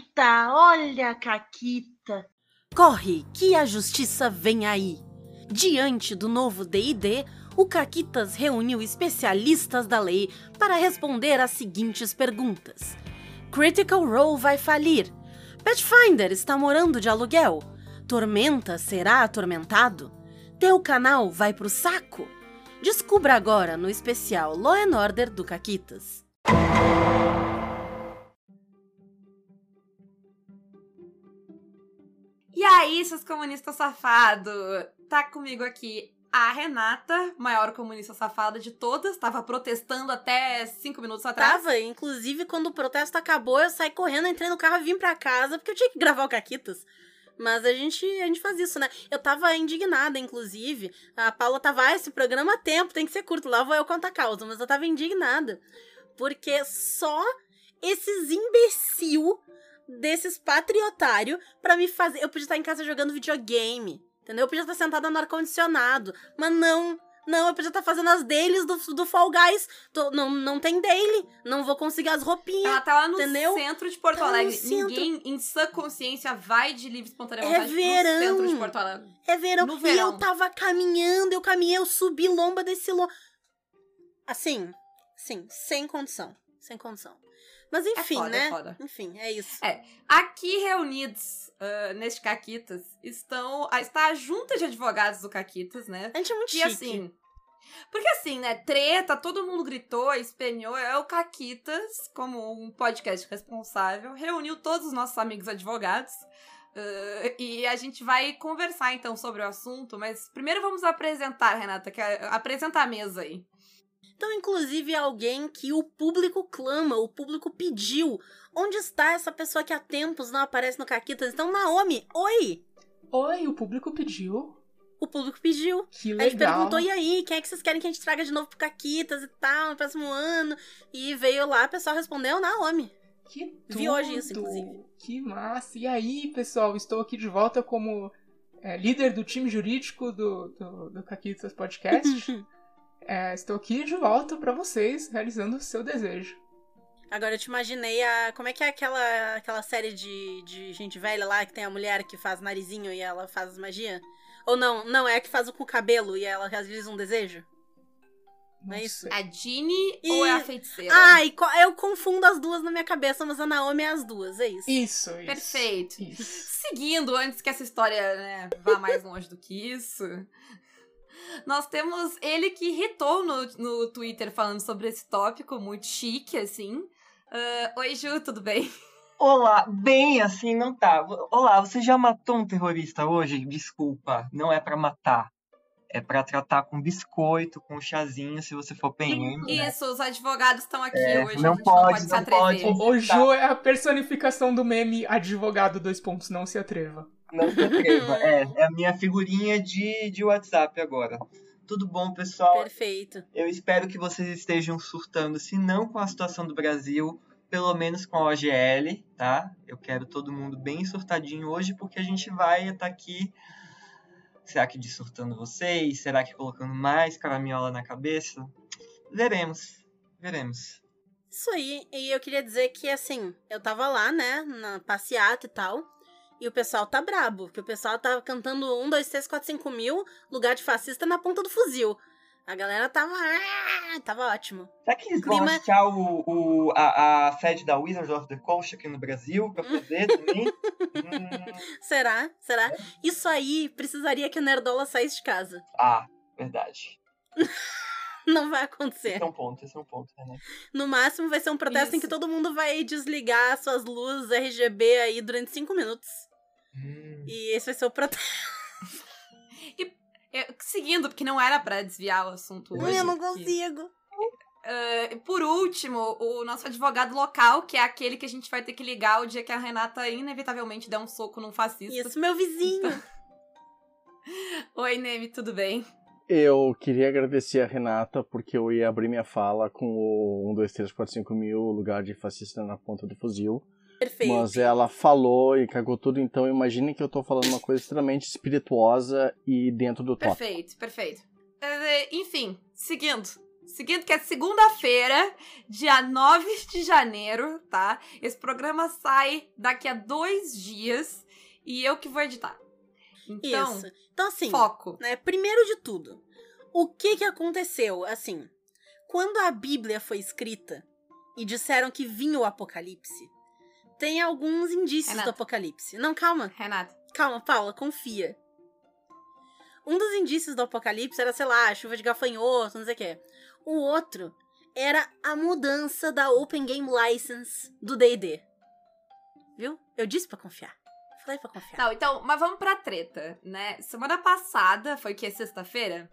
Caquita! Olha, Caquita! Corre, que a justiça vem aí! Diante do novo DD, o Caquitas reuniu especialistas da lei para responder às seguintes perguntas: Critical Role vai falir? Pathfinder está morando de aluguel? Tormenta será atormentado? Teu canal vai pro saco? Descubra agora no especial Law and Order do Caquitas. E aí, seus comunistas safados? Tá comigo aqui a Renata, maior comunista safada de todas, tava protestando até cinco minutos atrás. Tava, inclusive quando o protesto acabou, eu saí correndo, entrei no carro e vim pra casa, porque eu tinha que gravar o Caquitas. Mas a gente, a gente faz isso, né? Eu tava indignada, inclusive. A Paula tava, ah, esse programa tempo, tem que ser curto, lá vou eu contar a causa. Mas eu tava indignada. Porque só esses imbecil desses patriotários para me fazer. Eu podia estar em casa jogando videogame. Entendeu? Eu podia estar sentada no ar-condicionado. Mas não. Não, eu podia estar fazendo as dailies do, do Fall Guys. Tô, não, não tem daily. Não vou conseguir as roupinhas. Ela tá lá no entendeu? centro de Porto Tá Alegre. Ninguém em sã consciência vai de livre e espontânea É vontade verão. no centro de Porto Alegre. É verão. No E verão. eu tava caminhando, eu caminhei, eu subi lomba desse lomba. Assim, sim, sem condição. Sem condição. Mas enfim, foda, né? é foda. Enfim, é isso. É. Aqui reunidos ah, neste Caquitas estão. ah, Está a junta de advogados do Caquitas, né? A gente é muito E chique. assim. Porque assim, né? Treta, todo mundo gritou, espenhou. É o Caquitas, como um podcast responsável, reuniu todos os nossos amigos advogados. ah, e a gente vai conversar então sobre o assunto, mas primeiro vamos apresentar, Renata, que é, apresenta a mesa aí. Então, inclusive, é alguém que o público clama, o público pediu. Onde está essa pessoa que há tempos não aparece no Caquitas? Então, Naomi, oi! Oi, o público pediu. O público pediu. Que A gente legal. perguntou, e aí, quem é que vocês querem que a gente traga de novo pro Caquitas e tal, no próximo ano? E veio lá, o pessoal respondeu, Naomi. Que Vi hoje isso, tudo! inclusive. Que massa! E aí, pessoal, estou aqui de volta como é, líder do time jurídico do, do, do Caquitas Podcast. É, estou aqui de volta para vocês, realizando o seu desejo. Agora eu te imaginei a. Como é que é aquela, aquela série de, de gente velha lá que tem a mulher que faz narizinho e ela faz magia? Ou não, não, é a que faz o com o cabelo e ela realiza um desejo? Não é isso? A Ginny E- ou é a feiticeira? Ai, co- eu confundo as duas na minha cabeça, mas a Naomi é as duas, é isso. Isso, isso. Perfeito. Isso. Seguindo, antes que essa história né, vá mais longe do que isso, nós temos ele que irritou no, no Twitter falando sobre esse tópico, muito chique, assim. Ah, Oi, Ju, tudo bem? Olá, bem assim não tá. Olá, você já matou um terrorista hoje? Desculpa, não é pra matar. É pra tratar com biscoito, com chazinho, se você for PM. né? Isso, os advogados estão aqui É, hoje, não a gente pode, não pode se não atrever. pode. O, o Ju é a personificação do meme advogado dois pontos, não se atreva. Não se atreva. É, é a minha figurinha de, de WhatsApp agora. Tudo bom, pessoal? Perfeito. Eu espero que vocês estejam surtando, se não com a situação do Brasil, pelo menos com a OGL, tá? Eu quero todo mundo bem surtadinho hoje, porque a gente vai estar aqui. Será que dissurtando vocês? Será que colocando mais caraminhola na cabeça? Veremos. Veremos. Isso aí, e eu queria dizer que, assim, eu tava lá, né, na passeata e tal, e o pessoal tá brabo, porque o pessoal tava cantando 1, 2, 3, 4, 5 mil, lugar de fascista na ponta do fuzil. A galera tava. "Ah", Tava ótimo. Será que eles vão Clima- achar o, o- a, a sede da Wizards of the Coast aqui no Brasil pra fazer também? Hum, Será? Será? Isso aí precisaria que o Nerdola saísse de casa. ah, verdade. Não vai acontecer. Esse é um ponto, esse é um ponto, né? No máximo vai ser um protesto em que Isso. todo mundo vai desligar suas luzes RGB aí durante 5 minutos. Hum. E esse vai ser o protesto. Eu- seguindo, porque não era pra desviar o assunto hoje. eu não que- consigo. Ah, por último, o nosso advogado local, que é aquele que a gente vai ter que ligar o dia que a Renata inevitavelmente der um soco num fascista. Isso, meu vizinho. Oi, Neme, tudo bem? Eu queria agradecer a Renata porque eu ia abrir minha fala com o 1, 2, 3, 4, 5 mil, lugar de fascista na ponta do fuzil. Perfeito. Mas ela falou e cagou tudo, então imaginem que eu tô falando uma coisa extremamente espirituosa e dentro do tópico. Perfeito, perfeito. Eh, enfim, seguindo. Seguindo que é segunda-feira, dia 9 de janeiro, tá? Esse programa sai daqui a dois dias e eu que vou editar. Então, Isso. Então, assim, foco. né, primeiro de tudo, o que que aconteceu? Assim, quando a Bíblia foi escrita e disseram que vinha o Apocalipse, tem alguns indícios Renata. do Apocalipse. Não, calma. Renata. Calma, Paula, confia. Um dos indícios do apocalipse era, sei lá, chuva de gafanhoto, não sei o quê. O outro era a mudança da Open Game License do D&D. Viu? Eu disse pra confiar. Falei pra confiar. Não, então, mas vamos pra treta, né? Semana passada, foi que é sexta-feira?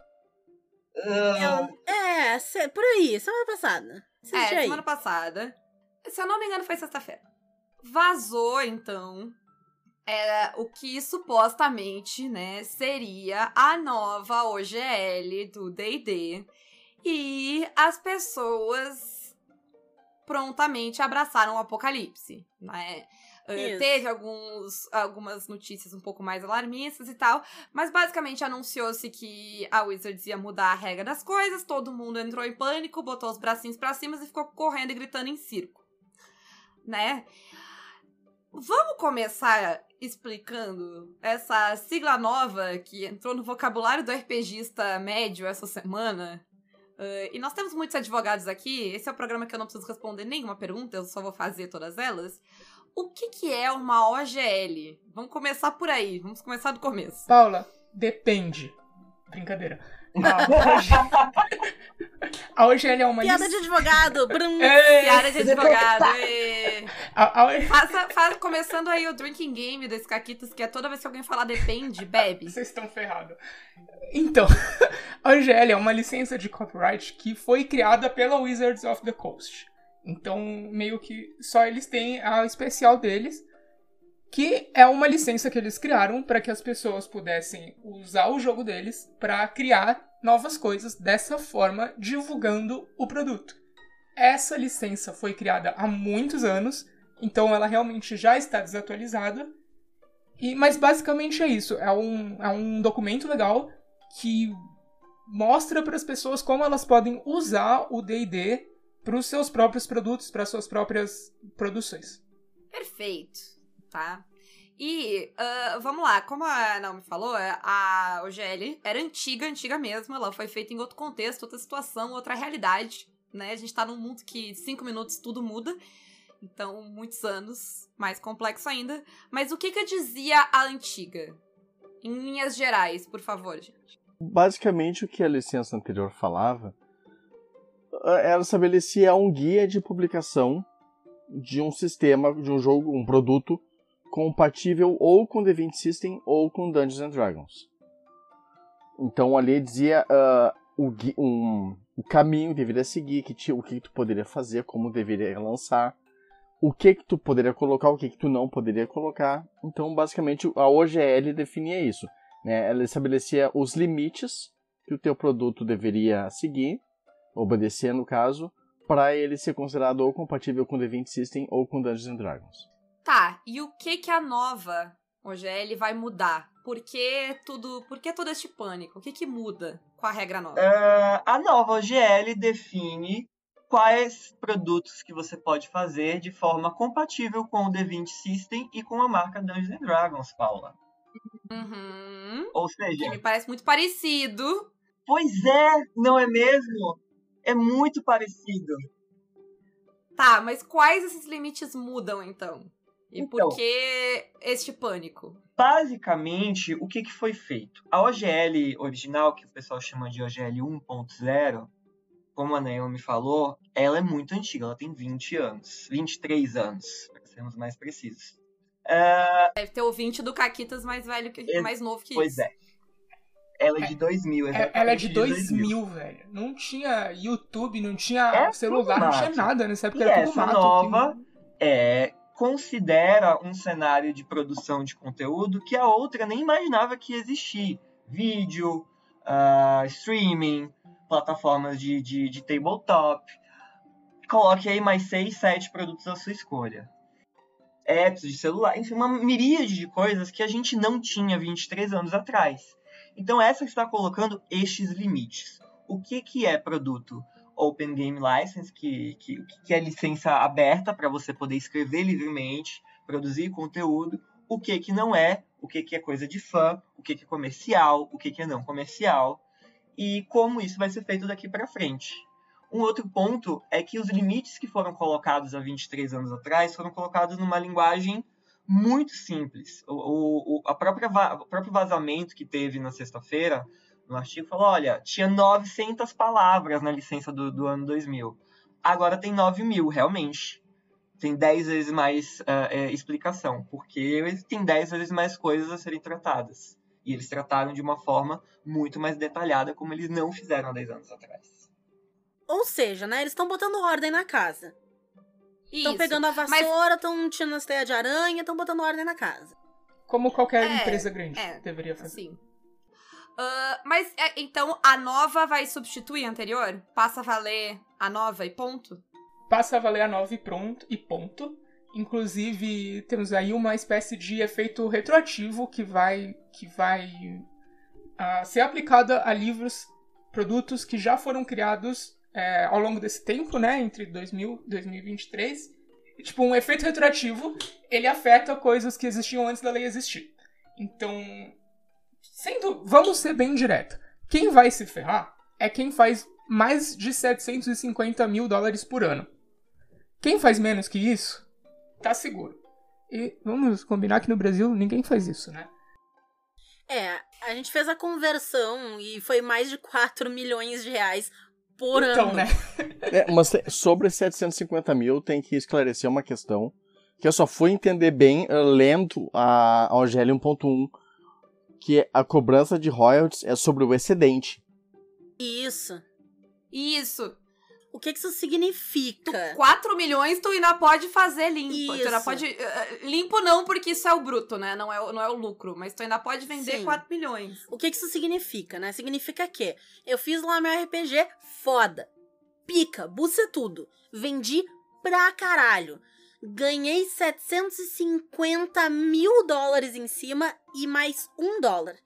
Ah, Eu- é, se- por aí, semana passada. É, aí. semana passada. Se eu não me engano, foi sexta-feira. Vazou, então, é, o que supostamente, né, seria a nova OGL do D&D. E as pessoas prontamente abraçaram o apocalipse, né? Eh, Isso. Teve alguns, algumas notícias um pouco mais alarmistas e tal, mas basicamente anunciou-se que a Wizards ia mudar a regra das coisas, todo mundo entrou em pânico, botou os bracinhos pra cima e ficou correndo e gritando em circo. Né? Vamos começar explicando essa sigla nova que entrou no vocabulário do RPGista médio essa semana. Eh, e nós temos muitos advogados aqui. Esse é o programa que eu não preciso responder nenhuma pergunta, eu só vou fazer todas elas. O que, que é uma OGL? Vamos começar por aí, vamos começar do começo. Paula, depende. Brincadeira. A OGL é uma Piada lic- de advogado. brum. Ei, Piada de advogado. a- a- Faça, fa- começando aí o drinking game desse Caquitas, que é toda vez que alguém falar depende, bebe. Vocês estão ferrados. Então, a OGL é uma licença de copyright que foi criada pela Wizards of the Coast. Então, meio que só eles têm a especial deles, que é uma licença que eles criaram para que as pessoas pudessem usar o jogo deles para criar novas coisas dessa forma, divulgando o produto. Essa licença foi criada há muitos anos, então ela realmente já está desatualizada. E, mas basicamente é isso. É um, é um documento legal que mostra para as pessoas como elas podem usar o D&D para os seus próprios produtos, para suas próprias produções. Perfeito, tá? E ah, vamos lá, como a Naomi falou, a OGL era antiga, antiga mesmo. Ela foi feita em outro contexto, outra situação, outra realidade. Né? A gente tá num mundo que cinco minutos tudo muda. Então, muitos anos, mais complexo ainda. Mas o que que dizia a antiga? Em linhas gerais, por favor, gente. Basicamente, o que a licença anterior falava, eh, ela estabelecia um guia de publicação de um sistema, de um jogo, um produto compatível ou com The 20 System ou com Dungeons and Dragons. Então ali dizia ah, o, um- o caminho que deveria seguir, que o que, que tu poderia fazer, como deveria lançar, o que que tu poderia colocar, o que que tu não poderia colocar. Então basicamente a OGL definia isso né? Ela estabelecia os limites que o teu produto deveria seguir, obedecer no caso, para ele ser considerado ou compatível com The 20 System ou com Dungeons and Dragons. Tá, e o que que a nova OGL vai mudar? Por que tudo, por que todo este pânico? O que que muda com a regra nova? Ah, a nova OGL define quais produtos que você pode fazer de forma compatível com o D20 System e com a marca Dungeons Dragons, Paula. Uhum. Ou Que seja, me parece muito parecido. pois é, não é mesmo? É muito parecido. Tá, mas quais esses limites mudam então? E Então. por que este pânico? Basicamente, o que, que foi feito? A OGL original, que o pessoal chama de OGL 1.0, como a Naomi falou, ela é muito antiga, ela tem 20 anos, 23 anos, para sermos mais precisos. Ah, Deve ter ouvinte do Caquitas mais velho que Ex- mais novo que pois isso. é. Ela é de 2000, É- exatamente. Ela é de 2000, velho. Não tinha YouTube, não tinha É celular, tudo não tinha nada nessa época. E era tudo essa mato. nova que- é, considera um cenário de produção de conteúdo que a outra nem imaginava que ia existir. Vídeo, ah, streaming, plataformas de, de, de tabletop. Coloque aí mais 6, 7 produtos à sua escolha. Apps de celular, enfim, uma miríade de coisas que a gente não tinha 23 anos atrás. Então essa está colocando estes limites. O que, que é produto? Open Game License, que, que, que é licença aberta para você poder escrever livremente, produzir conteúdo, o que que não é, o que que é coisa de fã, o que que é comercial, o que que é não comercial, e como isso vai ser feito daqui para frente. Um outro ponto é que os limites que foram colocados há 23 anos atrás foram colocados numa linguagem muito simples. O, o, a própria, o próprio vazamento que teve na sexta-feira, no artigo, falou: olha, tinha 900 palavras na licença do, do ano 2000. Agora tem 9 mil, realmente. Tem 10 vezes mais uh, é, explicação, porque tem 10 vezes mais coisas a serem tratadas. E eles trataram de uma forma muito mais detalhada, como eles não fizeram há 10 anos atrás. Ou seja, né, eles estão botando ordem na casa. Estão pegando a vassoura, estão mas... tirando as teias de aranha, estão botando ordem na casa. Como qualquer é, empresa grande é, deveria fazer. Sim. Uh, mas é, então a nova vai substituir a anterior? Passa a valer a nova e ponto? Passa a valer a nova e pronto e ponto. Inclusive, temos aí uma espécie de efeito retroativo que vai, que vai uh, ser aplicado a livros, produtos que já foram criados é, ao longo desse tempo, né, entre 2000 e 2023. E, tipo, um efeito retroativo, ele afeta coisas que existiam antes da lei existir. Então, sendo, vamos ser bem direto, quem vai se ferrar é quem faz mais de 750 mil dólares por ano. Quem faz menos que isso, tá seguro. E vamos combinar que no Brasil ninguém faz isso, né? É, a gente fez a conversão e foi mais de 4 milhões de reais por então, ano. né? É, mas sobre 750 mil tem que esclarecer uma questão que eu só fui entender bem uh, lendo a, a OGL 1.1, que a cobrança de royalties é sobre o excedente. Isso. Isso. O que, que isso significa? Tu, 4 milhões tu ainda pode fazer limpo. Isso. Tu ainda pode. Uh, limpo não, porque isso é o bruto, né? Não é, não é o lucro. Mas tu ainda pode vender Sim. 4 milhões. O que, que isso significa, né? Significa que eu fiz lá meu RPG foda. Pica, buça tudo. Vendi pra caralho. Ganhei 750 mil dólares em cima e mais um dólar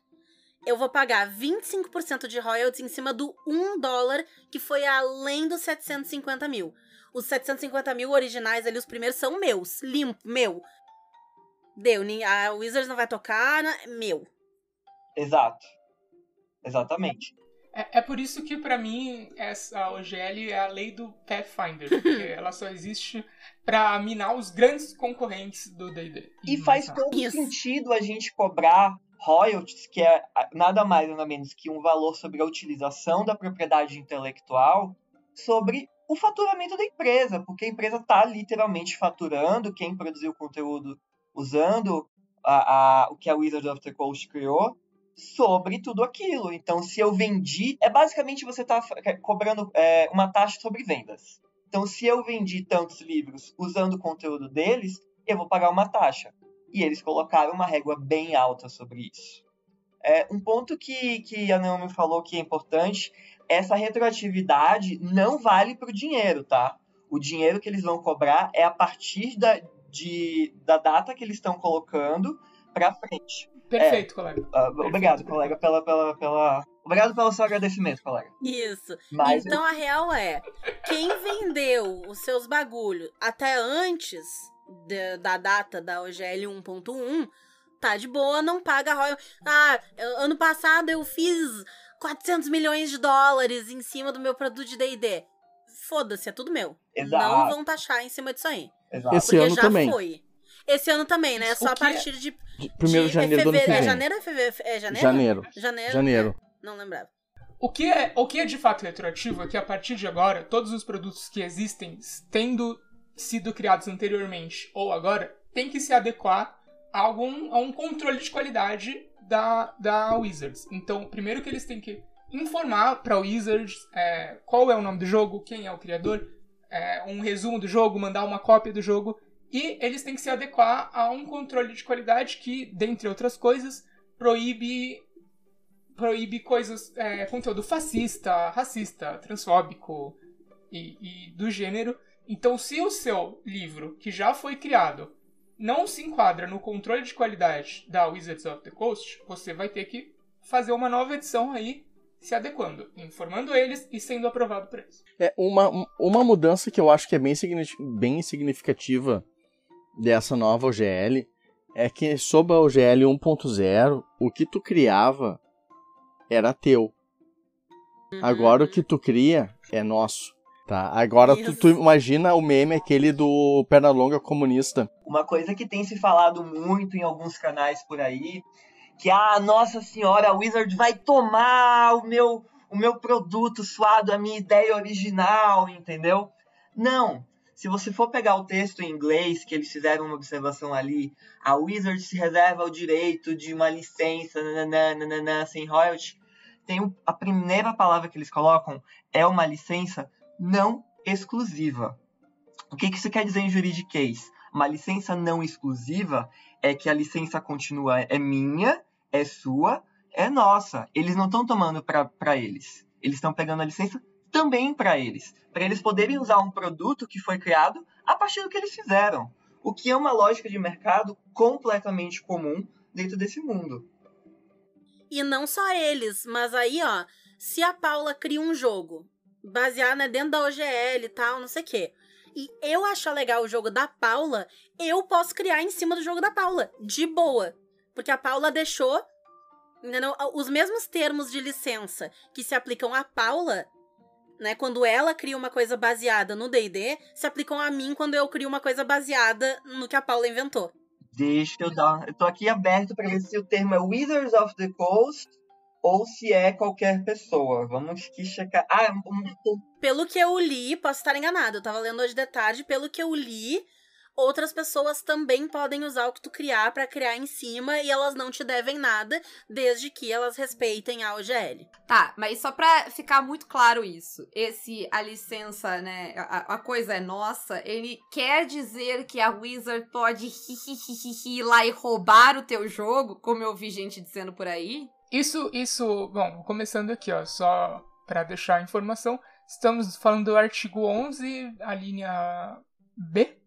eu vou pagar 25% de royalties em cima do 1 dólar, que foi além dos 750 mil. Os 750 mil originais ali, os primeiros, são meus. Limpo, meu. Deu, a Wizards não vai tocar, meu. Exato. Exatamente. É, é por isso que, para mim, essa OGL é a lei do Pathfinder. porque ela só existe para minar os grandes concorrentes do D&D. E, faz todo isso. sentido a gente cobrar royalties, que é nada mais nada menos que um valor sobre a utilização da propriedade intelectual, sobre o faturamento da empresa, porque a empresa está literalmente faturando quem produziu o conteúdo usando a, a, o que a Wizard of the Coast criou sobre tudo aquilo. Então, se eu vendi, é basicamente você está é, cobrando é, uma taxa sobre vendas. Então, se eu vendi tantos livros usando o conteúdo deles, eu vou pagar uma taxa e eles colocaram uma régua bem alta sobre isso. É, um ponto que, que a Naomi falou que é importante, essa retroatividade não vale para o dinheiro, tá? O dinheiro que eles vão cobrar é a partir da, de, da data que eles estão colocando para frente. Perfeito, é, colega. Uh, obrigado, colega, pela, pela, pela. Obrigado pelo seu agradecimento, colega. Isso. Mas então a real é: quem vendeu os seus bagulhos até antes da, da data da OGL 1.1, tá de boa, não paga royalties. Ah, ano passado eu fiz 400 milhões de dólares em cima do meu produto de D&D. Foda-se, é tudo meu. Exato. Não vão taxar em cima disso aí. Exato. Esse ano já também. foi. Esse ano também, né? Só a é partir de. Primeiro de janeiro do ano que vem. É janeiro ou fevereiro? É janeiro? Janeiro. Janeiro. Janeiro. É, não lembrava. O que, é, o que é de fato retroativo é que a partir de agora, todos os produtos que existem, tendo sido criados anteriormente ou agora, tem que se adequar a, algum, a um controle de qualidade da, da Wizards. Então, primeiro que eles têm que informar para Wizards é, qual é o nome do jogo, quem é o criador, é, um resumo do jogo, mandar uma cópia do jogo. E eles têm que se adequar a um controle de qualidade que, dentre outras coisas, proíbe proíbe coisas, é, conteúdo fascista, racista, transfóbico e, e do gênero. Então, se o seu livro, que já foi criado, não se enquadra no controle de qualidade da Wizards of the Coast, você vai ter que fazer uma nova edição aí se adequando, informando eles e sendo aprovado por eles. É uma, uma mudança que eu acho que é bem, bem significativa dessa nova OGL é que sob a OGL 1.0, o que tu criava era teu. Uhum. Agora o que tu cria é nosso. Tá, agora tu, tu, imagina o meme aquele do Pernalonga comunista. Uma coisa que tem se falado muito em alguns canais por aí, que a ah, nossa senhora a Wizard vai tomar o meu o meu produto suado, a minha ideia original, entendeu? Não. Se você for pegar o texto em inglês, que eles fizeram uma observação ali, a Wizard se reserva o direito de uma licença nananã, nananã, sem royalty. Tem a primeira palavra que eles colocam é uma licença não exclusiva. O que, que isso quer dizer em juridiquês? Uma licença não exclusiva é que a licença continua é minha, é sua, é nossa. Eles não estão tomando para eles. Eles estão pegando a licença também para eles, para eles poderem usar um produto que foi criado a partir do que eles fizeram, o que é uma lógica de mercado completamente comum dentro desse mundo. E não só eles, mas aí, ó, se a Paula cria um jogo baseado né, dentro da OGL e tal, não sei o quê. E eu achar legal o jogo da Paula, eu posso criar em cima do jogo da Paula, de boa. Porque a Paula deixou entendeu? os mesmos termos de licença que se aplicam à Paula, né? Quando ela cria uma coisa baseada no D&D, se aplicam a mim quando eu crio uma coisa baseada no que a Paula inventou. Deixa eu dar. Eu tô aqui aberto para ver se o termo é Wizards of the Coast ou se é qualquer pessoa. Vamos que checar. Ah, pelo que eu li, posso estar enganado, eu tava lendo hoje de tarde, pelo que eu li, outras pessoas também podem usar o que tu criar para criar em cima e elas não te devem nada, desde que elas respeitem a OGL. Tá, mas só pra ficar muito claro isso, esse a licença, né, a, a coisa é nossa, ele quer dizer que a Wizard pode ir lá e roubar o teu jogo, como eu vi gente dizendo por aí? Isso, isso, bom, começando aqui, ó, só para deixar a informação, estamos falando do artigo 11, a linha B,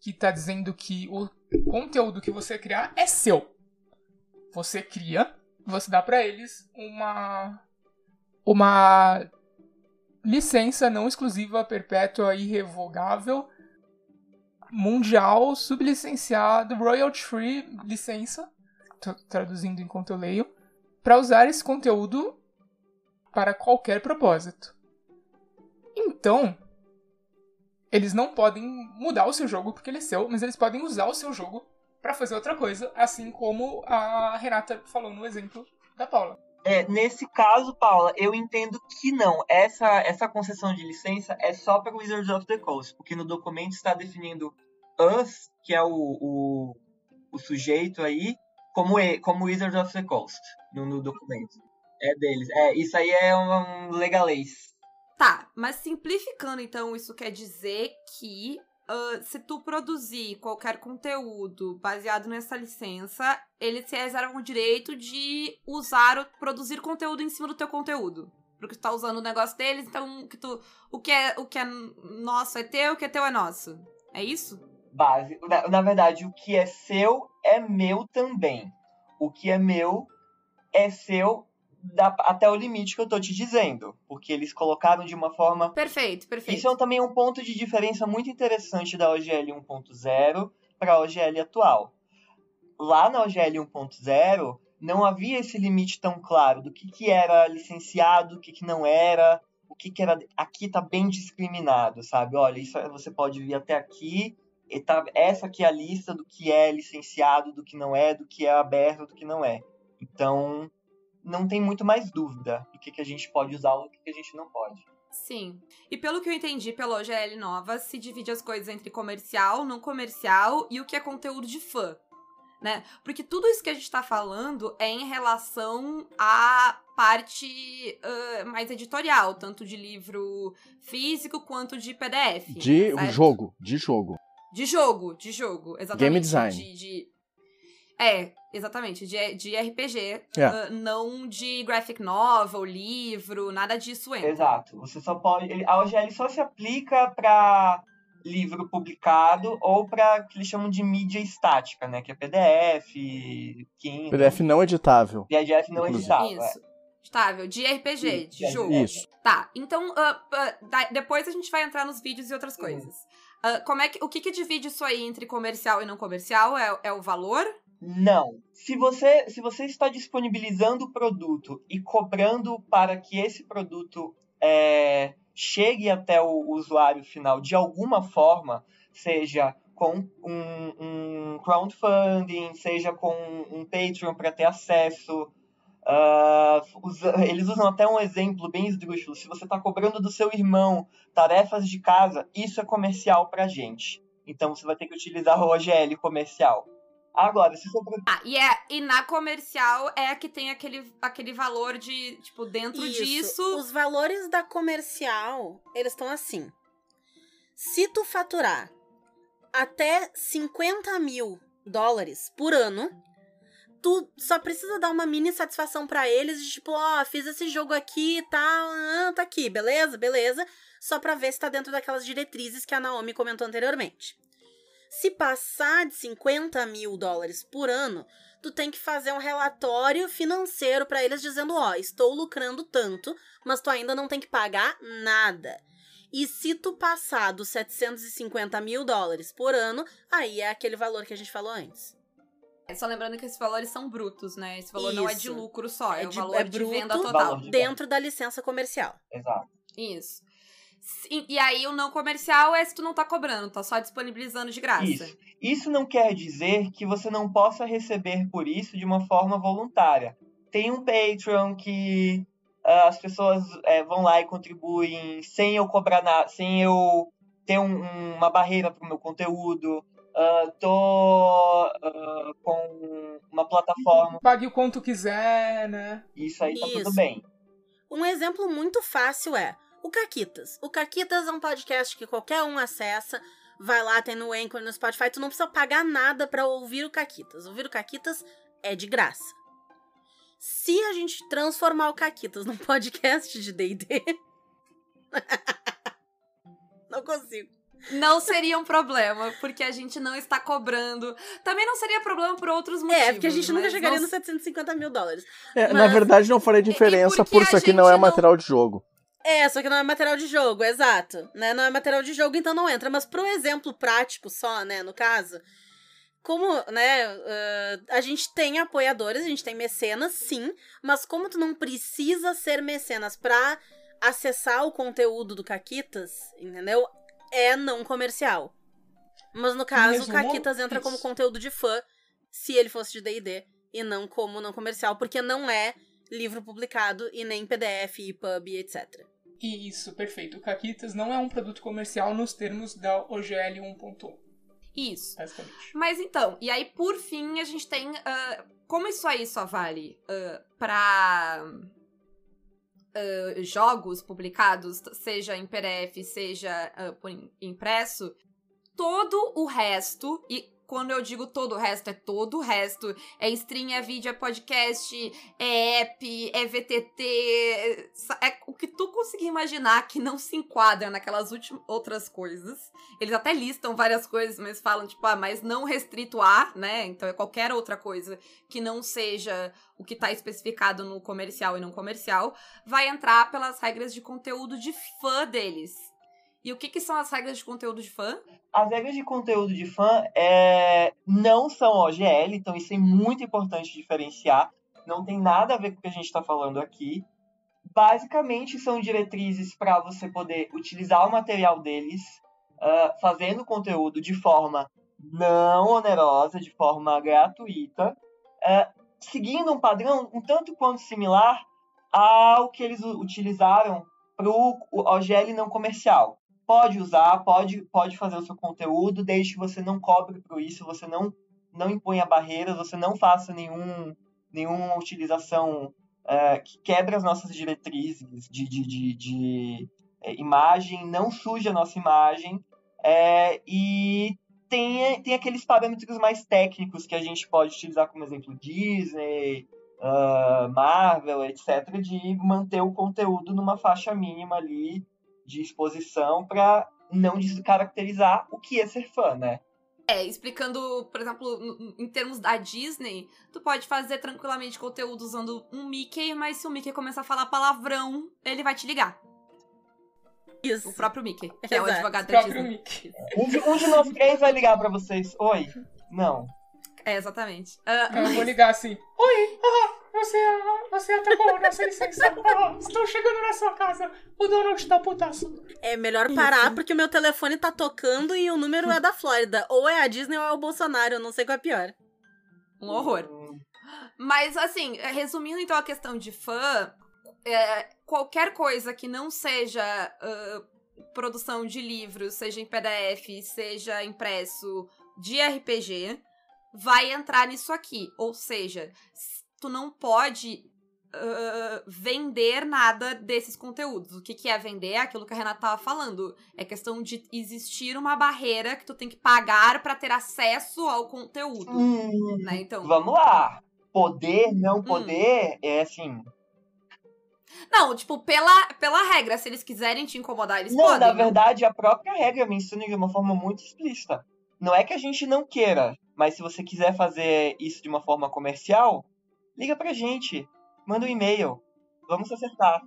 que está dizendo que o conteúdo que você criar é seu. Você cria, você dá para eles uma uma licença não exclusiva, perpétua irrevogável mundial sublicenciado royalty free licença, traduzindo enquanto eu leio, para usar esse conteúdo para qualquer propósito. Então, eles não podem mudar o seu jogo porque ele é seu, mas eles podem usar o seu jogo para fazer outra coisa, assim como a Renata falou no exemplo da Paula. É, nesse caso, Paula, eu entendo que não. Essa, essa concessão de licença é só para Wizards of the Coast, porque no documento está definindo us, que é o, o, o sujeito aí, como, como Wizards of the Coast no, no documento. É deles. É, isso aí é um legalês. Tá, mas simplificando, então, isso quer dizer que uh, se tu produzir qualquer conteúdo baseado nessa licença, eles se reservam o direito de usar produzir conteúdo em cima do teu conteúdo. Porque tu tá usando o negócio deles, então que tu, o, que é, o que é nosso é teu, o que é teu é nosso. É isso? Base. Na, na verdade, o que é seu é meu também. O que é meu é seu da, até o limite que eu tô te dizendo. Porque eles colocaram de uma forma. Perfeito, perfeito. Isso é também um ponto de diferença muito interessante da OGL 1.0 para a OGL atual. Lá na OGL 1.0, não havia esse limite tão claro do que, que era licenciado, o que, que não era, o que, que era. Aqui tá bem discriminado, sabe? Olha, isso é, você pode vir até aqui. Tá, essa aqui é a lista do que é licenciado, do que não é, do que é aberto, do que não é. Então, não tem muito mais dúvida do que, que a gente pode usar ou do que, que a gente não pode. Sim. E pelo que eu entendi pela OGL nova, se divide as coisas entre comercial, não comercial e o que é conteúdo de fã. Né? Porque tudo isso que a gente está falando é em relação à parte uh, mais editorial, tanto de livro físico quanto de PDF. De certo? jogo, de jogo. De jogo, de jogo, exatamente. Game design. De, de... É, Exatamente, de, de RPG, é. uh, não de graphic novel, livro, nada disso entra. Exato. Você só pode. A OGL só se aplica para livro publicado ou para que eles chamam de mídia estática, né? Que é PDF, Kindle. PDF não editável. PDF não inclusive. editável. É. Isso. Estável, de RPG, de É, jogo. Isso. Tá, então ah, ah, da- depois a gente vai entrar nos vídeos e outras coisas. Ah, como é que, o que, que divide isso aí entre comercial e não comercial? É, é o valor? Não. Se você, se você está disponibilizando o produto e cobrando para que esse produto é, chegue até o usuário final de alguma forma, seja com um, um crowdfunding, seja com um Patreon para ter acesso. ah, usa- eles usam até um exemplo bem esdrúxulo. Se você está cobrando do seu irmão tarefas de casa, isso é comercial para gente. Então você vai ter que utilizar o OGL comercial. Agora, se for Ah, e, é, e na comercial é a que tem aquele, aquele valor de, tipo, dentro Isso. disso. Os valores da comercial, eles estão assim. Se tu faturar até 50 mil dólares por ano, tu só precisa dar uma mini satisfação pra eles de tipo, ó, fiz esse jogo aqui e tal, ah, tá aqui, beleza, beleza, só pra ver se tá dentro daquelas diretrizes que a Naomi comentou anteriormente. Se passar de 50 mil dólares por ano, tu tem que fazer um relatório financeiro pra eles dizendo, ó, estou lucrando tanto, mas tu ainda não tem que pagar nada. E se tu passar dos 750 mil dólares por ano, aí é aquele valor que a gente falou antes. Só lembrando que esses valores são brutos, né? Esse valor não é de Isso. lucro só, é, É o de- valor é de bruto, venda total. De- Dentro da licença comercial. Exato. Isso. Sim, E aí o não comercial é se tu não tá cobrando, tá só disponibilizando de graça. Isso. Isso não quer dizer que você não possa receber por isso de uma forma voluntária. Tem um Patreon que ah, as pessoas eh, vão lá e contribuem sem eu cobrar nada, sem eu ter um- um- uma barreira para o meu conteúdo. Ah, tô ah, com uma plataforma, Pague o quanto quiser, né? isso aí tá tudo Isso. bem. Um exemplo muito fácil é o Caquitas. O Caquitas é um podcast que qualquer um acessa. Vai lá, tem no Anchor, no Spotify. Tu não precisa pagar nada pra ouvir o Caquitas. Ouvir o Caquitas é de graça. Se a gente transformar o Caquitas num podcast de D&D... não consigo. Não seria um problema, porque a gente não está cobrando. Também não seria problema por outros motivos. É, porque a gente nunca chegaria não- nos 750 mil dólares. É, Na Mas- verdade, não faria diferença porque por isso aqui não é não- material de jogo. É, só que não é material de jogo, exato. Né? Não é material de jogo, então não entra. Mas pro exemplo prático só, né, no caso, como, né, ah, a gente tem apoiadores, a gente tem mecenas, sim, mas como tu não precisa ser mecenas pra acessar o conteúdo do Caquitas, entendeu? É não comercial. Mas no caso, resumo, o Caquitas entra isso. como conteúdo de fã, se ele fosse de D&D, e não como não comercial, porque não é livro publicado e nem PDF, EPUB, etc. Isso, perfeito. O Caquitas não é um produto comercial nos termos da OGL 1.1, Isso. basicamente. Mas então, e aí por fim a gente tem. ah, como isso aí só vale pra ah, jogos publicados, seja em PDF, seja im- impresso, todo o resto, e quando eu digo todo o resto, é todo o resto. É stream, é vídeo, é podcast, é app, é VTT. É, é o que tu conseguir imaginar que não se enquadra naquelas últimas outras coisas. Eles até listam várias coisas, mas falam, tipo, ah, mas não restrito a, né? Então é qualquer outra coisa que não seja o que tá especificado no comercial e não comercial, vai entrar pelas regras de conteúdo de fã deles. E o que, que são as regras de conteúdo de fã? As regras de conteúdo de fã é, não são OGL, então isso é muito importante diferenciar. Não tem nada a ver com o que a gente está falando aqui. Basicamente, são diretrizes para você poder utilizar o material deles, ah, fazendo conteúdo de forma não onerosa, de forma gratuita, ah, seguindo um padrão um tanto quanto similar ao que eles utilizaram para o OGL não comercial pode usar, pode, pode fazer o seu conteúdo, desde que você não cobre por isso, você não, não imponha barreiras, você não faça nenhum, nenhuma utilização eh, que quebre as nossas diretrizes de, de, de, de, eh, imagem, não suje a nossa imagem, eh, e tem, tem aqueles parâmetros mais técnicos que a gente pode utilizar como exemplo Disney, ah, Marvel, etc., de manter o conteúdo numa faixa mínima ali de exposição para não descaracterizar o que é ser fã, né? É, explicando, por exemplo, em termos da Disney, tu pode fazer tranquilamente conteúdo usando um Mickey, mas se o Mickey começar a falar palavrão, ele vai te ligar. Isso. O próprio Mickey, que é o Exato. advogado da Próprio Disney. Mickey. Um de, um de nós três vai ligar pra vocês. Oi. Não. É, exatamente. Ah, Eu vou ligar assim. Oi, ah, você, ah, você atacou nossa licença. Ah, estou chegando na sua casa. O Donald tá putaço. É melhor parar porque o meu telefone tá tocando e o número é da Flórida. Ou é a Disney ou é o Bolsonaro, eu não sei qual é pior. um horror. Mas, assim, resumindo então a questão de fã, é, qualquer coisa que não seja ah, produção de livros, seja em PDF, seja impresso de RPG, vai entrar nisso aqui. Ou seja, tu não pode ah, vender nada desses conteúdos. O que, que é vender? É aquilo que a Renata tava falando. É questão de existir uma barreira que tu tem que pagar pra ter acesso ao conteúdo. Hum, Né? Então, vamos lá. Poder, não poder, é assim. Não, tipo, pela, pela regra, se eles quiserem te incomodar, eles não, podem. na não? verdade, a própria regra menciona de uma forma muito explícita. Não é que a gente não queira, mas se você quiser fazer isso de uma forma comercial, liga pra gente. Manda um e-mail. Vamos acertar.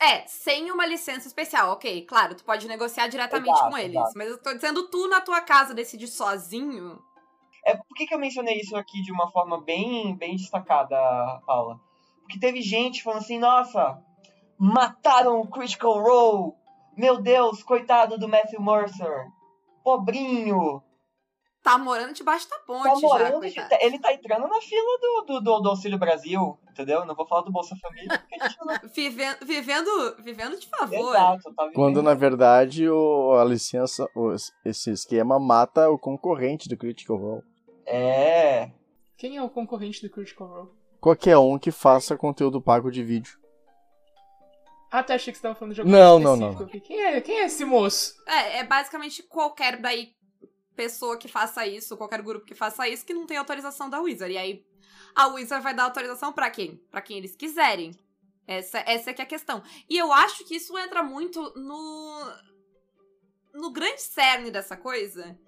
É, sem uma licença especial, ok. Claro, tu pode negociar diretamente Exato, com eles. exato. Mas eu tô dizendo, tu na tua casa decidir sozinho. É, por que, que eu mencionei isso aqui de uma forma bem, bem destacada, Paula? Porque teve gente falando assim, nossa, mataram o Critical Role. Meu Deus, coitado do Matthew Mercer. Pobrinho. Tá morando debaixo da Tá ponte já, morando, coitado. ele tá entrando na fila do, do, do, do Auxílio Brasil, entendeu? Não vou falar do Bolsa Família, porque a gente não... Vivendo, vivendo, vivendo de favor. Exato, tá vivendo. Quando na verdade o, a licença, o- esse esquema mata o concorrente do Critical Role. É... Quem é o concorrente do Critical Role? Qualquer um que faça conteúdo pago de vídeo. Ah, tá, achei que você tava falando de algum Não, não, não. Quem é, quem é esse moço? É, é basicamente qualquer daí pessoa que faça isso, qualquer grupo que faça isso, que não tem autorização da Wizard. E aí a Wizard vai dar autorização pra quem? Pra quem eles quiserem. Essa, essa é que é a questão. E eu acho que isso entra muito no. no grande cerne dessa coisa.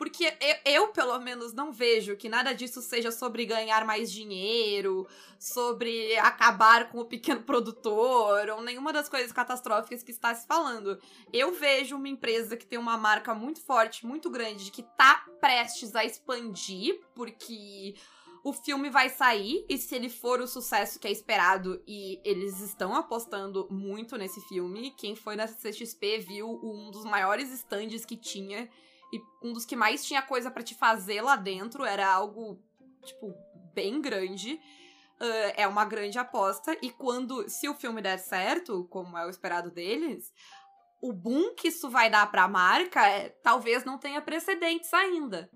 Porque eu, eu, pelo menos, não vejo que nada disso seja sobre ganhar mais dinheiro, sobre acabar com o pequeno produtor, ou nenhuma das coisas catastróficas que está se falando. Eu vejo uma empresa que tem uma marca muito forte, muito grande, que tá prestes a expandir, porque o filme vai sair, e se ele for o sucesso que é esperado, e eles estão apostando muito nesse filme, quem foi na CXP viu um dos maiores stands que tinha, e um dos que mais tinha coisa pra te fazer lá dentro, era algo, tipo, bem grande. Ah, é uma grande aposta, e quando, se o filme der certo, como é o esperado deles, o boom que isso vai dar pra marca é, talvez não tenha precedentes ainda.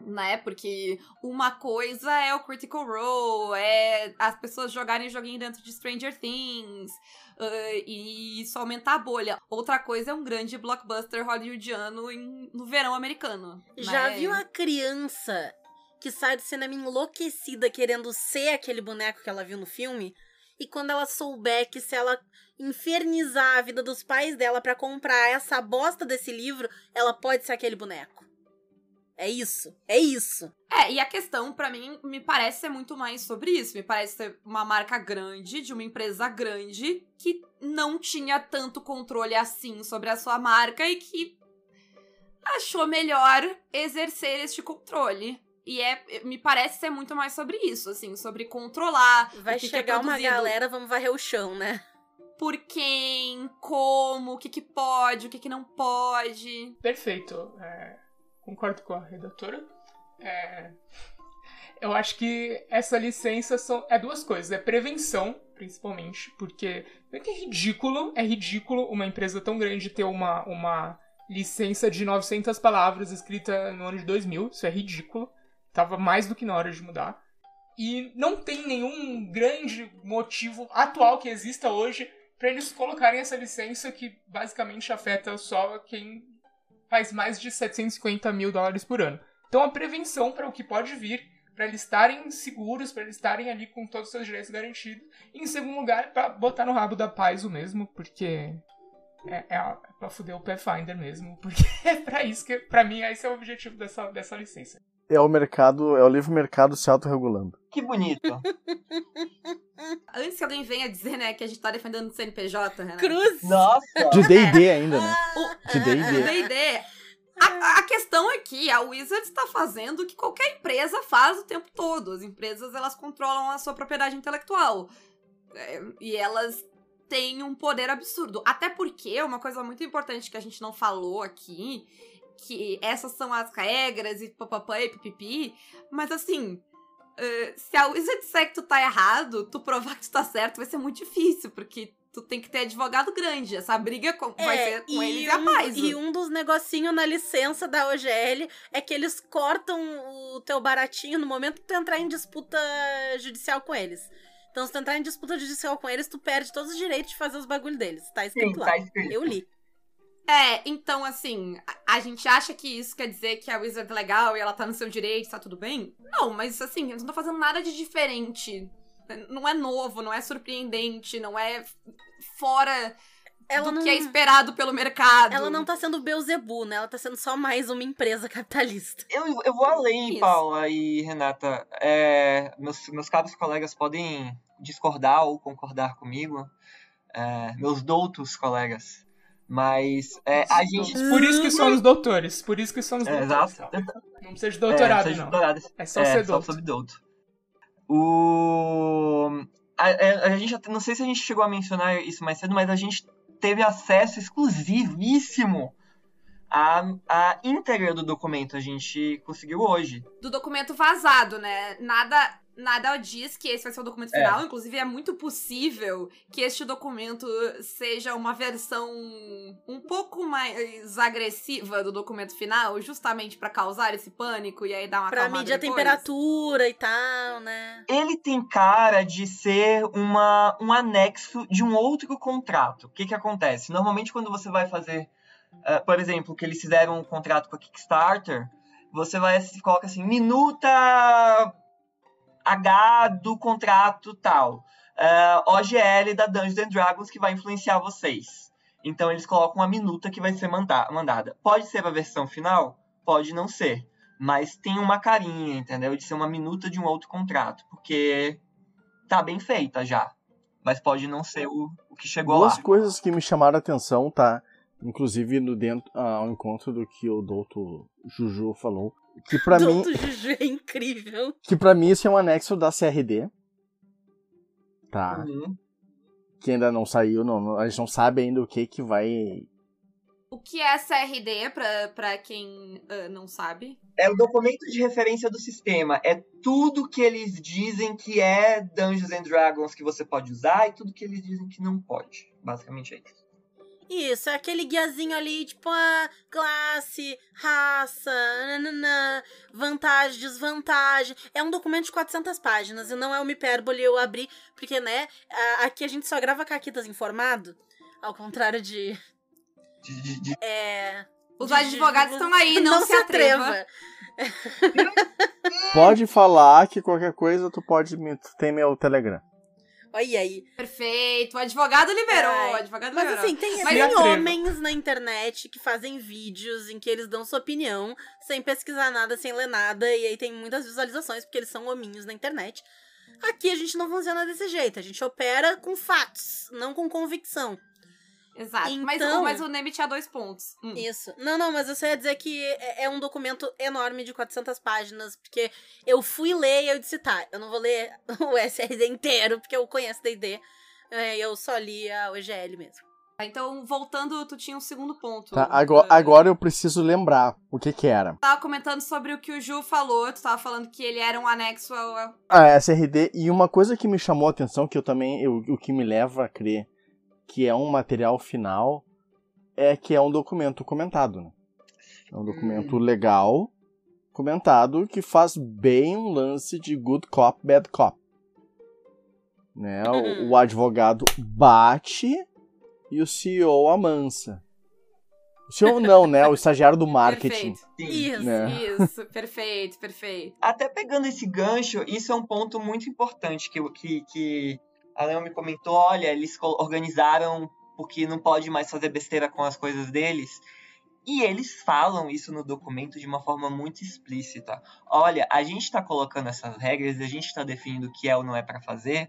Né? Porque uma coisa é o Critical Role, é as pessoas jogarem joguinho dentro de Stranger Things, ah, e isso aumentar a bolha. Outra coisa é um grande blockbuster hollywoodiano em- no verão americano. Já né? viu a criança que sai do cinema enlouquecida querendo ser aquele boneco que ela viu no filme? E quando ela souber que se ela infernizar a vida dos pais dela pra comprar essa bosta desse livro, ela pode ser aquele boneco. É isso. É isso. É, e a questão, pra mim, me parece ser muito mais sobre isso. Me parece ser uma marca grande, de uma empresa grande, que não tinha tanto controle assim sobre a sua marca e que achou melhor exercer este controle. E é, me parece ser muito mais sobre isso, assim, sobre controlar. Vai o que que é chegar uma produzido, galera, vamos varrer o chão, né? Por quem, como, o que, que pode, o que, que não pode. Perfeito. É, concordo com a redatora. É, eu acho que essa licença são, é duas coisas. É prevenção, principalmente, porque é é ridículo, é ridículo uma empresa tão grande ter uma, uma licença de 900 palavras escrita no ano de 2000. Isso é ridículo. Tava mais do que na hora de mudar. E não tem nenhum grande motivo atual que exista hoje para eles colocarem essa licença que basicamente afeta só quem faz mais de 750 mil dólares por ano. Então a prevenção para o que pode vir, para eles estarem seguros, para eles estarem ali com todos os seus direitos garantidos. E em segundo lugar, para botar no rabo da paz o mesmo, porque é, é pra fuder o Pathfinder mesmo, porque é pra isso que, pra mim, esse é o objetivo dessa, dessa licença. É o mercado, é o livre mercado se autorregulando. Que bonito. Antes que alguém venha dizer, né, que a gente tá defendendo o CNPJ, Renato. Cruz! Nossa! De D&D ainda, né? De O D&D. D&D. A, a questão é que a Wizards está fazendo o que qualquer empresa faz o tempo todo. As empresas, elas controlam a sua propriedade intelectual. É, e elas têm um poder absurdo. Até porque, uma coisa muito importante que a gente não falou aqui, que essas são as regras e papapá e pipipi, mas assim... eh, se a Wizard disser que tu tá errado, tu provar que tu tá certo vai ser muito difícil, porque tu tem que ter advogado grande. Essa briga com- vai ser com eles e a um, paz. e um dos negocinhos na licença da OGL é que eles cortam o teu baratinho no momento que tu entrar em disputa judicial com eles. Então, se tu entrar em disputa judicial com eles, tu perde todos os direitos de fazer os bagulho deles. Tá Sim, escrito lá. tá escrito. Eu li. É, então assim, a, a gente acha que isso quer dizer que a Wizard é legal e ela tá no seu direito, tá tudo bem? Não, mas assim, eles não estão fazendo nada de diferente. Não é novo, não é surpreendente, não é fora Ela do não, que é esperado pelo mercado. ela não tá sendo Beuzebu, né? Ela tá sendo só mais uma empresa capitalista. Eu, eu vou além, Isso. Paula e Renata. É, meus, meus caros colegas podem discordar ou concordar comigo. É, meus doutos colegas. Mas é, a gente. Por isso que somos doutores. Por isso que somos É, doutores. exato. Não precisa de doutorado, é, não. doutorado. É só é, ser só doutor. sobre douto. O. A, a- a gente até- não sei se a gente chegou a mencionar isso mais cedo, mas a gente teve acesso exclusivíssimo à, à íntegra do documento. A gente conseguiu hoje. Do documento vazado, né? Nada. Nada diz que esse vai ser o documento É. final. Inclusive, é muito possível que este documento seja uma versão um pouco mais agressiva do documento final, justamente pra causar esse pânico e aí dar uma Pra medir a depois. temperatura e tal, né? Ele tem cara de ser uma, um anexo de um outro contrato. O que, que acontece? Normalmente, quando você vai fazer, eh, por exemplo, que eles fizeram um contrato com a Kickstarter, você vai coloca assim, minuta H do contrato tal. Eh, OGL da Dungeons and Dragons que vai influenciar vocês. Então eles colocam a minuta que vai ser manda- mandada. Pode ser a versão final? Pode não ser. Mas tem uma carinha, entendeu? De ser uma minuta de um outro contrato. Porque tá bem feita já. Mas pode não ser o, o que chegou Duas lá. coisas que me chamaram a atenção, tá? Inclusive no dentro, ao encontro do que o doutor Juju falou. Que pra mim, Juju é incrível. que para mim isso é um anexo da CRD. Tá? Uhum. Que ainda não saiu, não, a gente não sabe ainda o que que vai O que é CRD, pra, pra quem ah, não sabe? É o documento de referência do sistema. É tudo que eles dizem que é Dungeons and Dragons que você pode usar e tudo que eles dizem que não pode. Basicamente é isso. Isso, é aquele guiazinho ali, tipo, a classe, raça, nananã, vantagem, desvantagem. É um documento de 400 páginas e não é uma hipérbole eu abrir, porque, né, aqui a gente só grava caquitas informado, ao contrário de... É... Os de- advogados estão aí, não, se atreva. Pode falar que qualquer coisa tu pode me tu tem meu Telegram. Olha aí. Perfeito, o advogado liberou, Ai, o advogado Mas liberou. assim, tem, Mas tem homens na internet que fazem vídeos em que eles dão sua opinião, sem pesquisar nada, sem ler nada, e aí tem muitas visualizações, porque eles são hominhos na internet. Aqui a gente não funciona desse jeito, a gente opera com fatos, não com convicção. Exato, mas, Então- o- mas o Neme tinha dois pontos. Hum. Isso. Não, não, mas eu só ia dizer que é é um documento enorme de 400 páginas, porque eu fui ler e eu disse, tá, eu não vou ler o SRD inteiro, porque eu conheço D&D, é, eu só li a OGL mesmo. Então, voltando, tu tinha um segundo ponto. Tá, agora, Ah, agora eu preciso lembrar o que que era. tava comentando sobre o que o Ju falou, tu tava falando que ele era um anexo ao... A SRD, e uma coisa que me chamou a atenção, que eu também, eu- o que me leva a crer que é um material final, é que é um documento comentado, né? É um documento legal, comentado, que faz bem um lance de good cop, bad cop. Né? O, o advogado bate e o CEO amansa. O CEO não, né? O estagiário do marketing. Perfeito. Isso. né? Isso, perfeito, perfeito. Até pegando esse gancho, isso é um ponto muito importante que, que, que a Leon me comentou. Olha, eles organizaram porque não pode mais fazer besteira com as coisas deles. E eles falam isso no documento de uma forma muito explícita. Olha, a gente está colocando essas regras, a gente está definindo o que é ou não é para fazer,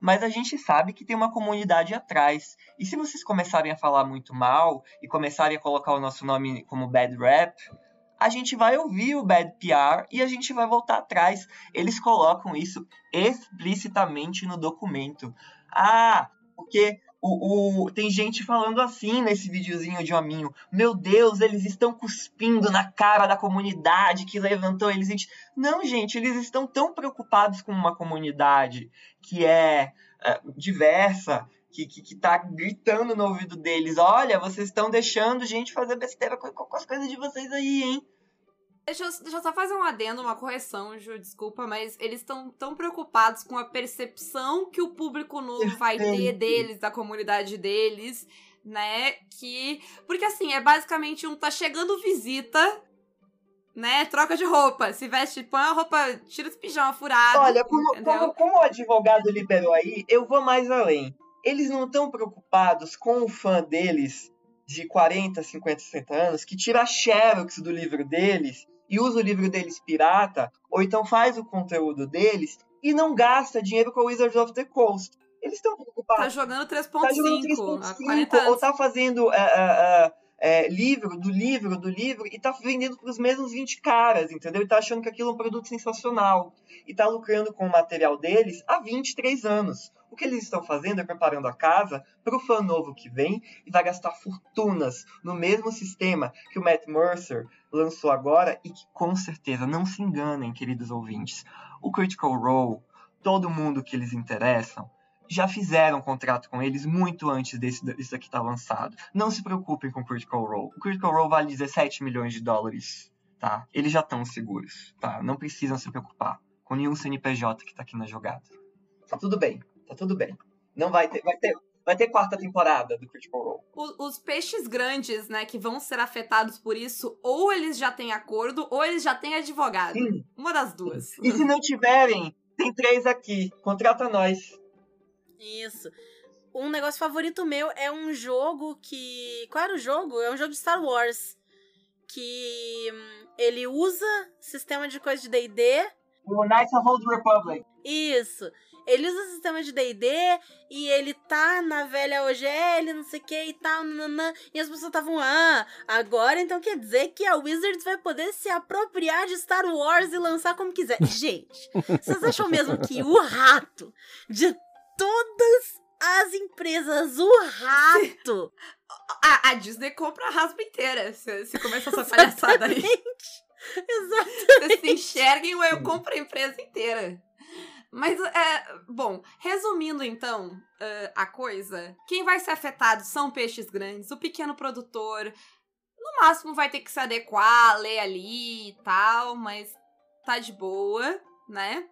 mas a gente sabe que tem uma comunidade atrás. E se vocês começarem a falar muito mal e começarem a colocar o nosso nome como bad rap, a gente vai ouvir o bad PR e a gente vai voltar atrás. Eles colocam isso explicitamente no documento. Ah, porque o, o, tem gente falando assim nesse videozinho de hominho. Meu Deus, eles estão cuspindo na cara da comunidade que levantou eles. Não, gente, eles estão tão preocupados com uma comunidade que é, é diversa, que, que, que tá gritando no ouvido deles. Olha, vocês estão deixando gente fazer besteira com, com as coisas de vocês aí, hein? Deixa eu, deixa eu só fazer um adendo, uma correção, Ju, desculpa, mas eles estão tão preocupados com a percepção que o público novo vai ter deles, da comunidade deles, né? Que. Porque assim, é basicamente um tá chegando visita, né? Troca de roupa. Se veste, põe a roupa, tira esse pijama furado. Olha, como, como, como o advogado liberou aí, eu vou mais além. Eles não estão preocupados com o fã deles de 40, 50, 60 anos que tira xerox do livro deles e usa o livro deles pirata, ou então faz o conteúdo deles e não gasta dinheiro com o Wizards of the Coast. Eles estão preocupados. Tá jogando 3.5 tá ou tá fazendo é, é, é, é, livro do livro do livro e tá vendendo para os mesmos 20 caras, entendeu? E tá achando que aquilo é um produto sensacional. E tá lucrando com o material deles há 23 anos. O que eles estão fazendo é preparando a casa para o fã novo que vem e vai gastar fortunas no mesmo sistema que o Matt Mercer lançou agora e que com certeza, não se enganem, queridos ouvintes, o Critical Role, todo mundo que eles interessam, já fizeram um contrato com eles muito antes desse, desse aqui estar tá lançado. Não se preocupem com o Critical Role. O Critical Role vale 17 milhões de dólares, tá? Eles já estão seguros, tá? Não precisam se preocupar com nenhum CNPJ que está aqui na jogada. Tá tudo bem, tá tudo bem. Não vai ter, vai ter, vai ter quarta temporada do Critical Role. Os, os, peixes grandes, né, que vão ser afetados por isso, ou eles já têm acordo, ou eles já têm advogado. Sim. Uma das duas. E se não tiverem, tem três aqui. Contrata nós. Isso. Um negócio favorito meu é um jogo que. Qual era o jogo? É um jogo de Star Wars. Que hum, ele usa sistema de coisa de DD. O Knights of Old Republic. Isso. Ele usa o sistema de DD e ele tá na velha OGL, não sei o que e tal, nananã, e as pessoas estavam, ah, agora então quer dizer que a Wizards vai poder se apropriar de Star Wars e lançar como quiser. Gente, vocês acham mesmo que o rato de todas as empresas, o rato. A, a Disney compra a raspa inteira se, se começar essa palhaçada aí. Exatamente. Vocês se enxerguem ou eu compro a empresa inteira. Mas, é, bom, resumindo então uh, a coisa, quem vai ser afetado são peixes grandes, o pequeno produtor, no máximo vai ter que se adequar, ler ali e tal, mas tá de boa, né?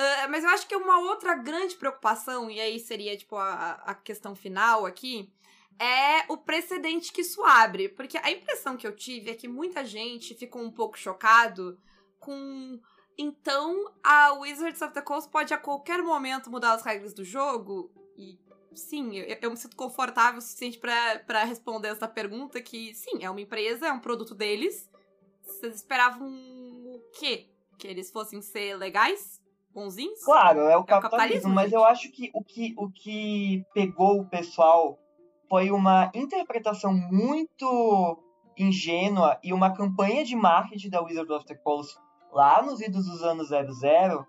Uh, mas eu acho que uma outra grande preocupação, e aí seria, tipo, a, a questão final aqui, é o precedente que isso abre. Porque a impressão que eu tive é que muita gente ficou um pouco chocado com. Então, a Wizards of the Coast pode a qualquer momento mudar as regras do jogo. E sim, eu, eu me sinto confortável o suficiente para responder essa pergunta: que sim, é uma empresa, é um produto deles. Vocês esperavam o quê? Que eles fossem ser legais? Bonzinhos? Claro, é o, é capitalismo, o capitalismo, mas eu acho que o, que o que pegou o pessoal foi uma interpretação muito ingênua e uma campanha de marketing da Wizard of the Coast lá nos idos dos anos 00.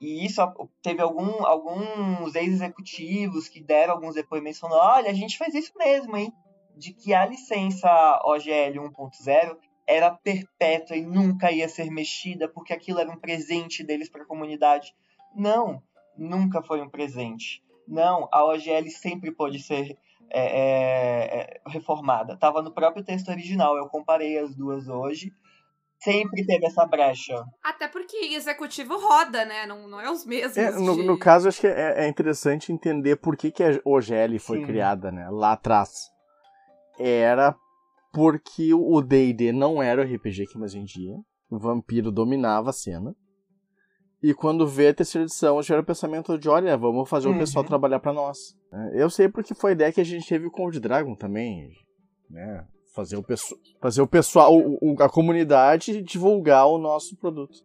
E isso teve algum, alguns ex-executivos que deram alguns depoimentos falando: olha, a gente fez isso mesmo, hein? De que a licença OGL 1.0 era perpétua e nunca ia ser mexida porque aquilo era um presente deles para a comunidade. Não, nunca foi um presente. Não, a OGL sempre pode ser é, é, é, reformada. Estava no próprio texto original, eu comparei as duas hoje. Sempre teve essa brecha. Até porque executivo roda, né? Não, não é os mesmos. É, no, de... no, caso, acho que é, é, interessante entender por que, que a OGL foi Sim. criada, né? Lá atrás. Era porque o D&D não era o RPG que mais vendia. O vampiro dominava a cena. E quando veio a terceira edição, já era o pensamento de, olha, vamos fazer o uhum. pessoal trabalhar para nós. É, Eu sei porque foi a ideia que a gente teve com o Dragon também, né? Fazer o, pesso- fazer o pessoal, o- o- a comunidade divulgar o nosso produto.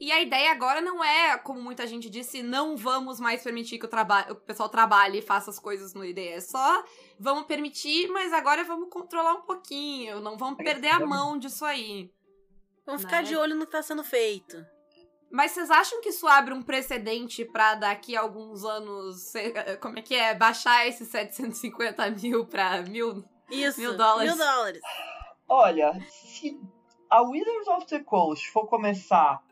E a ideia agora não é, como muita gente disse, não vamos mais permitir que o, traba- o pessoal trabalhe e faça as coisas no ID. É só vamos permitir, mas agora vamos controlar um pouquinho. Não vamos perder a mão disso aí. Vamos ficar Né? de olho no que tá sendo feito. Mas vocês acham que isso abre um precedente pra daqui a alguns anos, ser- como é que é, baixar esses 750 mil pra mil? Isso. Mil dólares. Mil dólares. Olha, se a Wizards of the Coast for começar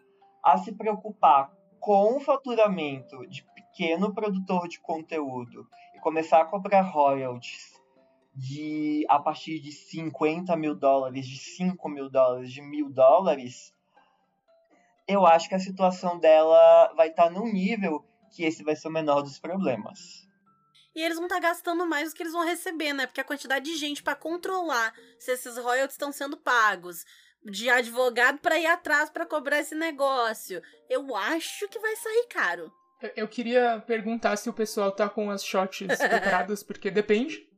a se preocupar com o faturamento de pequeno produtor de conteúdo e começar a cobrar royalties de a partir de 50 mil dólares, de 5 mil dólares, de mil dólares, eu acho que a situação dela vai estar num nível que esse vai ser o menor dos problemas. E eles vão estar gastando mais do que eles vão receber, né? Porque a quantidade de gente pra controlar se esses royalties estão sendo pagos, de advogado pra ir atrás pra cobrar esse negócio, eu acho que vai sair caro. Eu, eu queria perguntar se o pessoal tá com as shots preparadas, porque depende.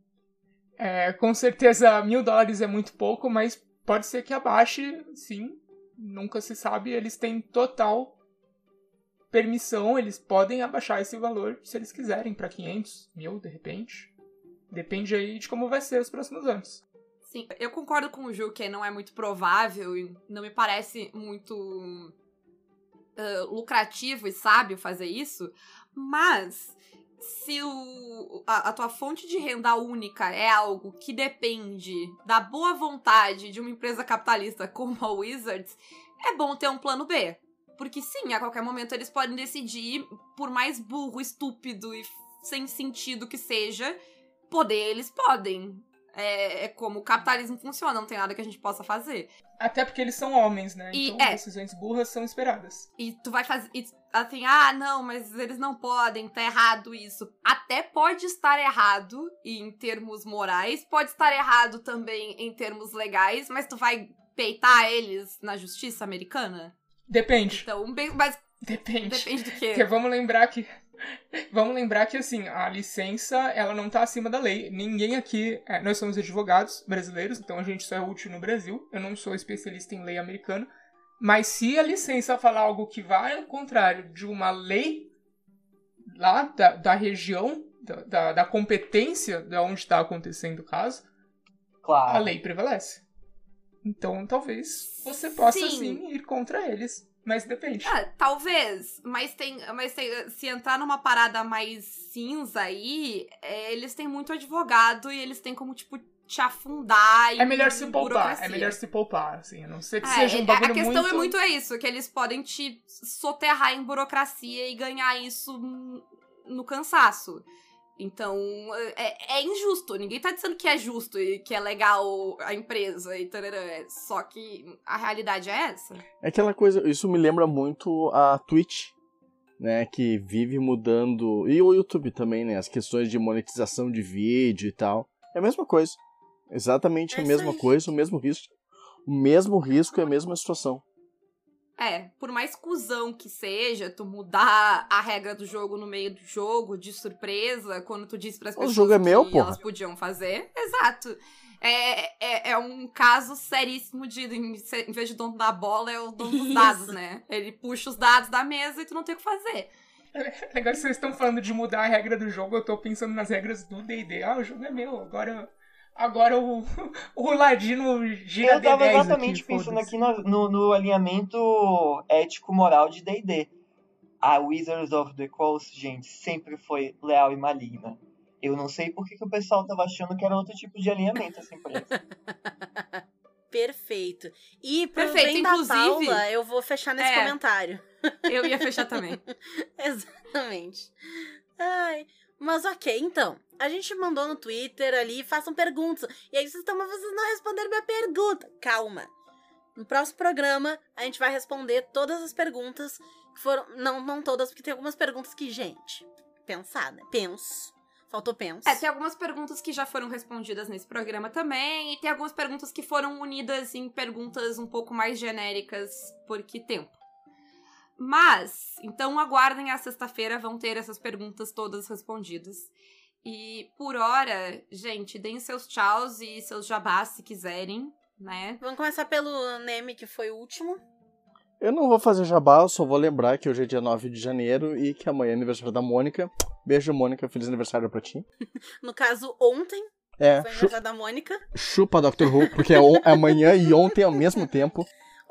É, com certeza, mil dólares é muito pouco, mas pode ser que abaixe, sim. Nunca se sabe. Eles têm total permissão, eles podem abaixar esse valor se eles quiserem para 500 mil, de repente. Depende aí de como vai ser os próximos anos. Sim, eu concordo com o Ju que não é muito provável e não me parece muito ah, lucrativo e sábio fazer isso, mas se o, a, a tua fonte de renda única é algo que depende da boa vontade de uma empresa capitalista como a Wizards, é bom ter um plano B. Porque sim, a qualquer momento eles podem decidir, por mais burro, estúpido e sem sentido que seja, poder eles podem. É, é como o capitalismo funciona, não tem nada que a gente possa fazer. Até porque eles são homens, né? E- então é. decisões burras são esperadas. E tu vai fazer. e, Assim, ah, não, mas eles não podem, tá errado isso. Até pode estar errado em termos morais, pode estar errado também em termos legais, mas tu vai peitar eles na justiça americana? Depende. Então, bem, mas Depende. depende do Porque quê? vamos lembrar que. Vamos lembrar que, assim, a licença, ela não tá acima da lei. Ninguém aqui. é, nós somos advogados brasileiros, então a gente só é útil no Brasil. Eu não sou especialista em lei americana. Mas se a licença falar algo que vai ao contrário de uma lei lá da, da região, da, da, da competência de onde está acontecendo o caso, a Claro. lei prevalece. Então talvez você possa Sim. sim ir contra eles. Mas depende. Ah, talvez, mas tem, mas tem, se entrar numa parada mais cinza aí, é, eles têm muito advogado e eles têm como, tipo, te afundar em É melhor se poupar, é melhor se poupar, assim, a não ser que É, seja um é, bagulho a questão muito... é muito é isso, que eles podem te soterrar em burocracia e ganhar isso no cansaço. Então, é, é injusto. Ninguém tá dizendo que é justo e que é legal a empresa e tarará. É Só que a realidade é essa. É aquela coisa, isso me lembra muito a Twitch, né, que vive mudando, e o YouTube também, né, as questões de monetização de vídeo e tal. É a mesma coisa. Exatamente É a mesma aí. coisa, o mesmo risco. O mesmo risco e a mesma situação. É, por mais cuzão que seja, tu mudar a regra do jogo no meio do jogo, de surpresa, quando tu diz pras O pessoas jogo é meu, que porra. elas podiam fazer. Exato. É, é, é um caso seríssimo de, em em vez de dono da bola, é o dono dos Isso. dados, né? Ele puxa os dados da mesa e tu não tem o que fazer. Agora vocês estão falando de mudar a regra do jogo, eu tô pensando nas regras do D&D. Ah, o jogo é meu, agora... Agora o, o Ladino gira Eu tava D10 exatamente aqui, pensando aqui no, no, no alinhamento ético-moral de D&D. A Wizards of the Coast, gente, sempre foi leal e maligna. Eu não sei por que, que o pessoal tava achando que era outro tipo de alinhamento essa empresa. Perfeito. E pro Perfeito, bem da inclusive- Paula, eu vou fechar nesse É. comentário. Eu ia fechar também. Exatamente. Ai, mas ok, então. A gente mandou no Twitter ali, façam perguntas. E aí vocês estão, mas vocês não responderam minha pergunta. Calma. No próximo programa, a gente vai responder todas as perguntas que foram. Não, não todas, porque tem algumas perguntas que, gente, pensar, né? Penso. Faltou penso. É, tem algumas perguntas que já foram respondidas nesse programa também, e tem algumas perguntas que foram unidas em perguntas um pouco mais genéricas, porque tempo. Mas, então aguardem a sexta-feira, vão ter essas perguntas todas respondidas. E por hora, gente, deem seus tchauz e seus jabás se quiserem, né? Vamos começar pelo Neme, que foi o último. Eu não vou fazer jabá, eu só vou lembrar que hoje é dia 9 de janeiro e que amanhã é aniversário da Mônica. Beijo, Mônica, feliz aniversário pra ti. No caso, ontem É, foi aniversário da Mônica. chupa Dr. Who, porque é, é amanhã e ontem ao mesmo tempo.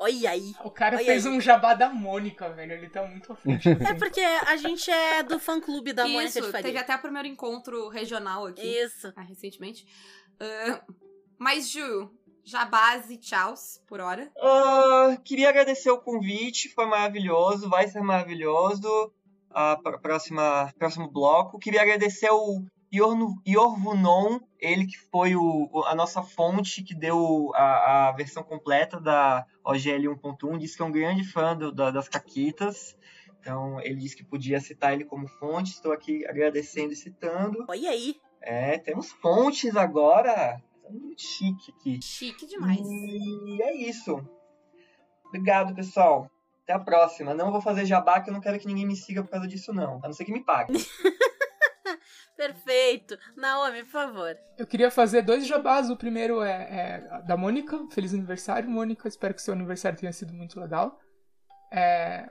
Olha aí. O cara fez aí. um jabá da Mônica, velho. Ele tá muito à frente. É porque a gente é do fã-clube da Mônica Isso, de Faria. teve até o primeiro encontro regional aqui, Isso. ah, recentemente. Ah, mas, Ju, jabás e tchauz por hora. Ah, queria agradecer o convite, foi maravilhoso, vai ser maravilhoso. A pr- próxima, próximo bloco. Queria agradecer o Yorvunon, ele que foi o, a nossa fonte que deu a, a versão completa da OGL 1.1. Disse que é um grande fã do- da- das Caquitas. Então, ele disse que podia citar ele como fonte. Estou aqui agradecendo e citando. Olha aí. É, temos fontes agora. Tá muito chique aqui. Chique demais. E é isso. Obrigado, pessoal. Até a próxima. Não vou fazer jabá, que eu não quero que ninguém me siga por causa disso, não. A não ser que me pague. Perfeito. Naomi, por favor. Eu queria fazer dois jabás. O primeiro é, é da Mônica. Feliz aniversário, Mônica. Espero que seu aniversário tenha sido muito legal. É,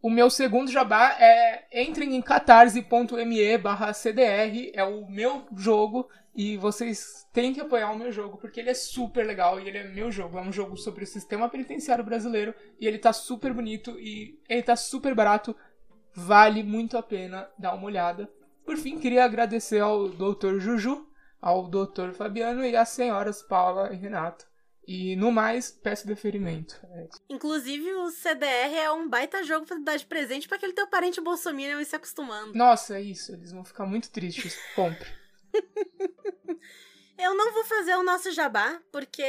O meu segundo jabá é entrem em catarse.me barra CDR. É o meu jogo. E vocês têm que apoiar o meu jogo, porque ele é super legal e ele é meu jogo. É um jogo sobre o sistema penitenciário brasileiro. E ele tá super bonito e ele tá super barato. Vale muito a pena dar uma olhada. Por fim, queria agradecer ao Dr. Juju, ao Dr. Fabiano e às senhoras Paula e Renato. E no mais, peço deferimento. É. Inclusive, o CDR é um baita jogo pra dar de presente pra aquele teu parente bolsominion ir se acostumando. Nossa, é isso. Eles vão ficar muito tristes. Compre. Eu não vou fazer o nosso jabá, porque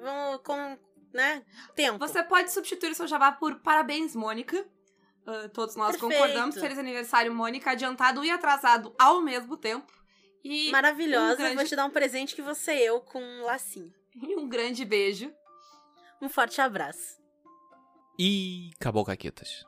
vamos com, né, tempo. Você pode substituir o seu jabá por parabéns, Mônica. Ah, todos nós Perfeito. concordamos. Feliz aniversário, Mônica, adiantado e atrasado ao mesmo tempo. E Maravilhosa, um grande- vou te dar um presente que você e eu com um lacinho. e um grande beijo. Um forte abraço. E acabou, Caquetas.